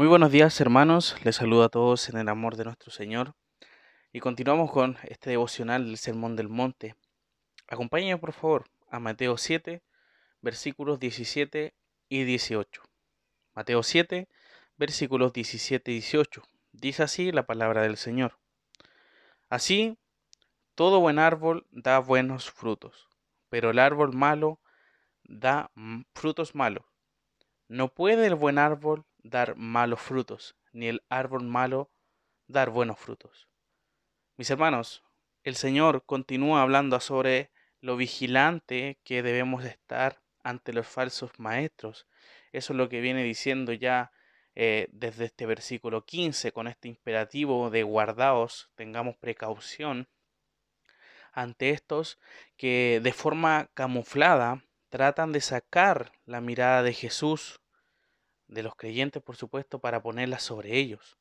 Muy buenos días hermanos, les saludo a todos en el amor de nuestro Señor y continuamos con este devocional del Sermón del Monte. Acompáñenme por favor a Mateo 7, versículos 17 y 18. Mateo 7, versículos 17 y 18. Dice así la palabra del Señor. Así, todo buen árbol da buenos frutos, pero el árbol malo da frutos malos. No puede el buen árbol dar malos frutos, ni el árbol malo dar buenos frutos. Mis hermanos, el Señor continúa hablando sobre lo vigilante que debemos estar ante los falsos maestros. Eso es lo que viene diciendo ya eh, desde este versículo 15, con este imperativo de guardaos, tengamos precaución ante estos que de forma camuflada tratan de sacar la mirada de Jesús de los creyentes, por supuesto, para ponerla sobre ellos.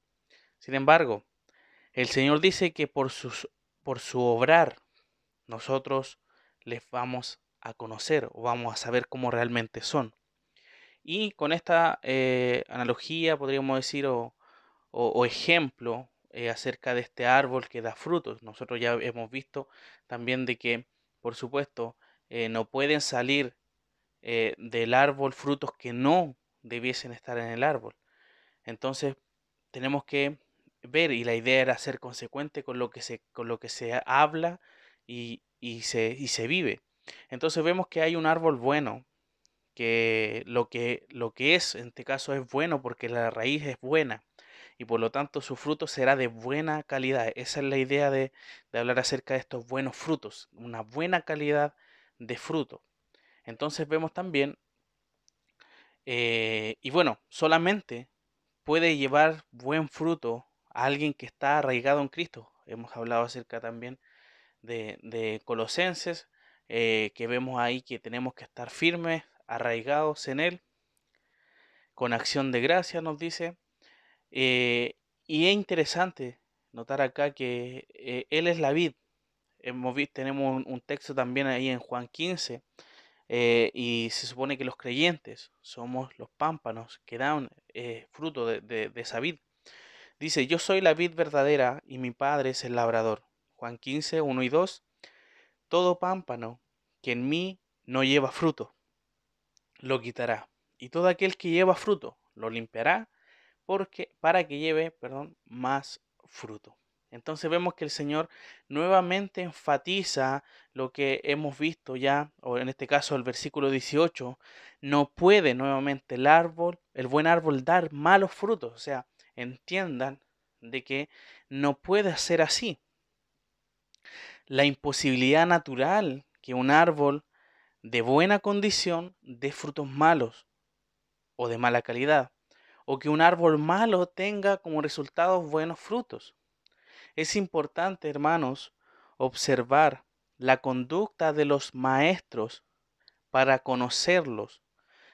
Sin embargo, el Señor dice que por, sus, por su obrar nosotros les vamos a conocer o vamos a saber cómo realmente son. Y con esta eh, analogía, podríamos decir, o, ejemplo eh, acerca de este árbol que da frutos, nosotros ya hemos visto también de que, por supuesto, eh, no pueden salir del árbol frutos que no debiesen estar en el árbol. Entonces, tenemos que ver, y la idea era ser consecuente con lo que se, con lo que se habla y, se, y se vive. Entonces vemos que hay un árbol bueno, que lo, que lo que es, en este caso, es bueno porque la raíz es buena y por lo tanto su fruto será de buena calidad. Esa es la idea de, de hablar acerca de estos buenos frutos, una buena calidad de fruto. Entonces vemos también eh, y bueno, solamente puede llevar buen fruto a alguien que está arraigado en Cristo. Hemos hablado acerca también de, Colosenses, eh, que vemos ahí que tenemos que estar firmes, arraigados en Él, con acción de gracia, nos dice. Eh, y es interesante notar acá que Él es la vid. Hemos tenemos un, un texto también ahí en Juan 15, eh, y se supone que los creyentes somos los pámpanos que dan eh, fruto de, esa vid. Dice, yo soy la vid verdadera y mi padre es el labrador. Juan 15, 1 y 2. Todo pámpano que en mí no lleva fruto, lo quitará. Y todo aquel que lleva fruto, lo limpiará porque, para que lleve perdón, más fruto. Entonces vemos que el Señor nuevamente enfatiza lo que hemos visto ya, o en este caso el versículo 18, no puede nuevamente el árbol, el buen árbol dar malos frutos. O sea, entiendan de que no puede ser así. La imposibilidad natural que un árbol de buena condición dé frutos malos o de mala calidad, o que un árbol malo tenga como resultado buenos frutos. Es importante, hermanos, observar la conducta de los maestros para conocerlos,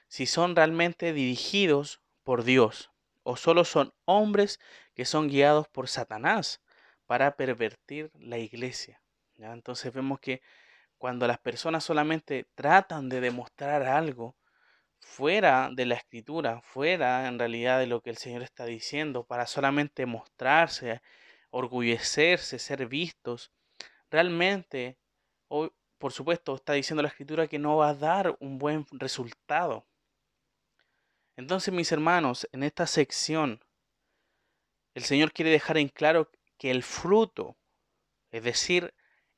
si son realmente dirigidos por Dios o solo son hombres que son guiados por Satanás para pervertir la iglesia. Entonces vemos que cuando las personas solamente tratan de demostrar algo fuera de la escritura, fuera en realidad de lo que el Señor está diciendo, para solamente mostrarse orgullecerse, ser vistos, realmente, hoy, por supuesto, está diciendo la escritura que no va a dar un buen resultado. Entonces, mis hermanos, en esta sección, el Señor quiere dejar en claro que el fruto, es decir,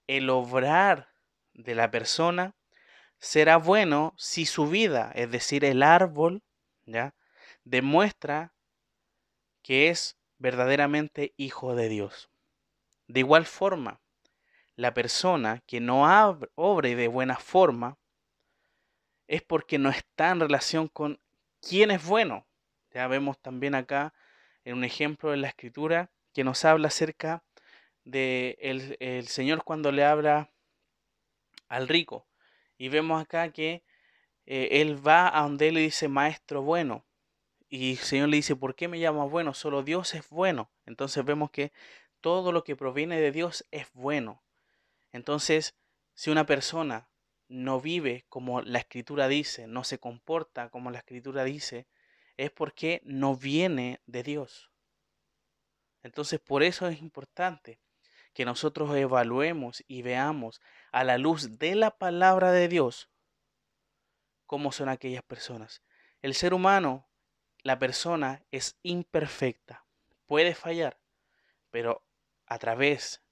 el obrar de la persona, será bueno si su vida, es decir, el árbol, ¿ya? demuestra que es verdaderamente hijo de Dios. De igual forma, la persona que no obre de buena forma es porque no está en relación con quién es bueno. Ya vemos también acá en un ejemplo en la escritura que nos habla acerca de el, Señor cuando le habla al rico. Y vemos acá que eh, él va a donde él le dice maestro bueno. Y el Señor le dice, ¿por qué me llamas bueno? Solo Dios es bueno. Entonces vemos que todo lo que proviene de Dios es bueno. Entonces, si una persona no vive como la escritura dice, no se comporta como la escritura dice, es porque no viene de Dios. Entonces por eso es importante que nosotros evaluemos y veamos a la luz de la palabra de Dios cómo son aquellas personas. El ser humano, la persona es imperfecta, puede fallar, pero a través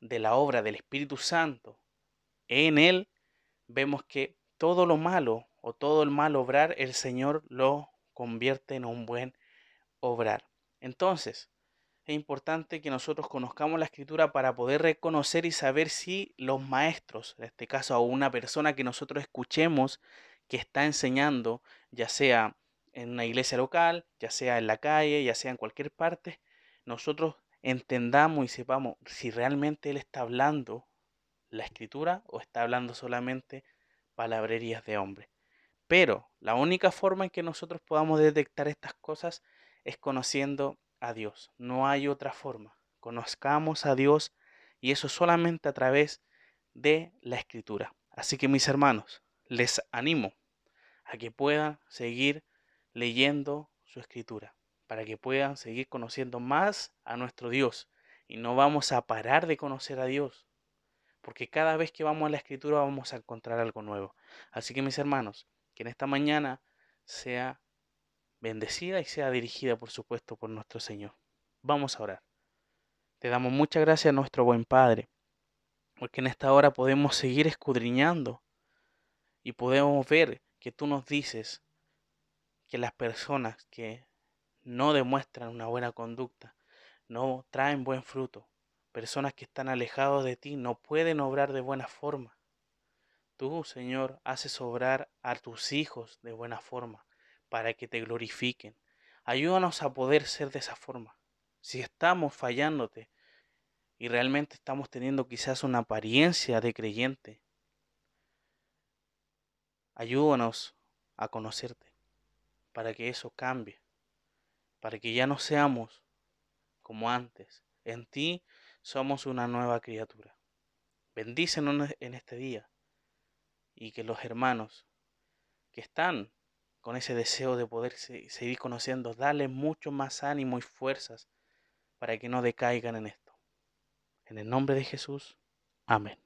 de la obra del Espíritu Santo en él, vemos que todo lo malo o todo el mal obrar, el Señor lo convierte en un buen obrar. Entonces, es importante que nosotros conozcamos la escritura para poder reconocer y saber si los maestros, en este caso a una persona que nosotros escuchemos que está enseñando, ya sea en una iglesia local, ya sea en la calle, ya sea en cualquier parte, nosotros entendamos y sepamos si realmente Él está hablando la escritura o está hablando solamente palabrerías de hombre. Pero la única forma en que nosotros podamos detectar estas cosas es conociendo a Dios. No hay otra forma. Conozcamos a Dios y eso solamente a través de la escritura. Así que mis hermanos, les animo a que puedan seguir leyendo su escritura, para que puedan seguir conociendo más a nuestro Dios. Y no vamos a parar de conocer a Dios, porque cada vez que vamos a la escritura vamos a encontrar algo nuevo. Así que mis hermanos, que en esta mañana sea bendecida y sea dirigida, por supuesto, por nuestro Señor. Vamos a orar. Te damos muchas gracias a nuestro buen Padre, porque en esta hora podemos seguir escudriñando y podemos ver que tú nos dices que las personas que no demuestran una buena conducta, no traen buen fruto, personas que están alejados de ti, no pueden obrar de buena forma. Tú, Señor, haces obrar a tus hijos de buena forma para que te glorifiquen. Ayúdanos a poder ser de esa forma. Si estamos fallándote y realmente estamos teniendo quizás una apariencia de creyente, ayúdanos a conocerte para que eso cambie, para que ya no seamos como antes. En ti somos una nueva criatura. Bendícenos en este día y que los hermanos que están con ese deseo de poder seguir conociendo, dale mucho más ánimo y fuerzas para que no decaigan en esto. En el nombre de Jesús, amén.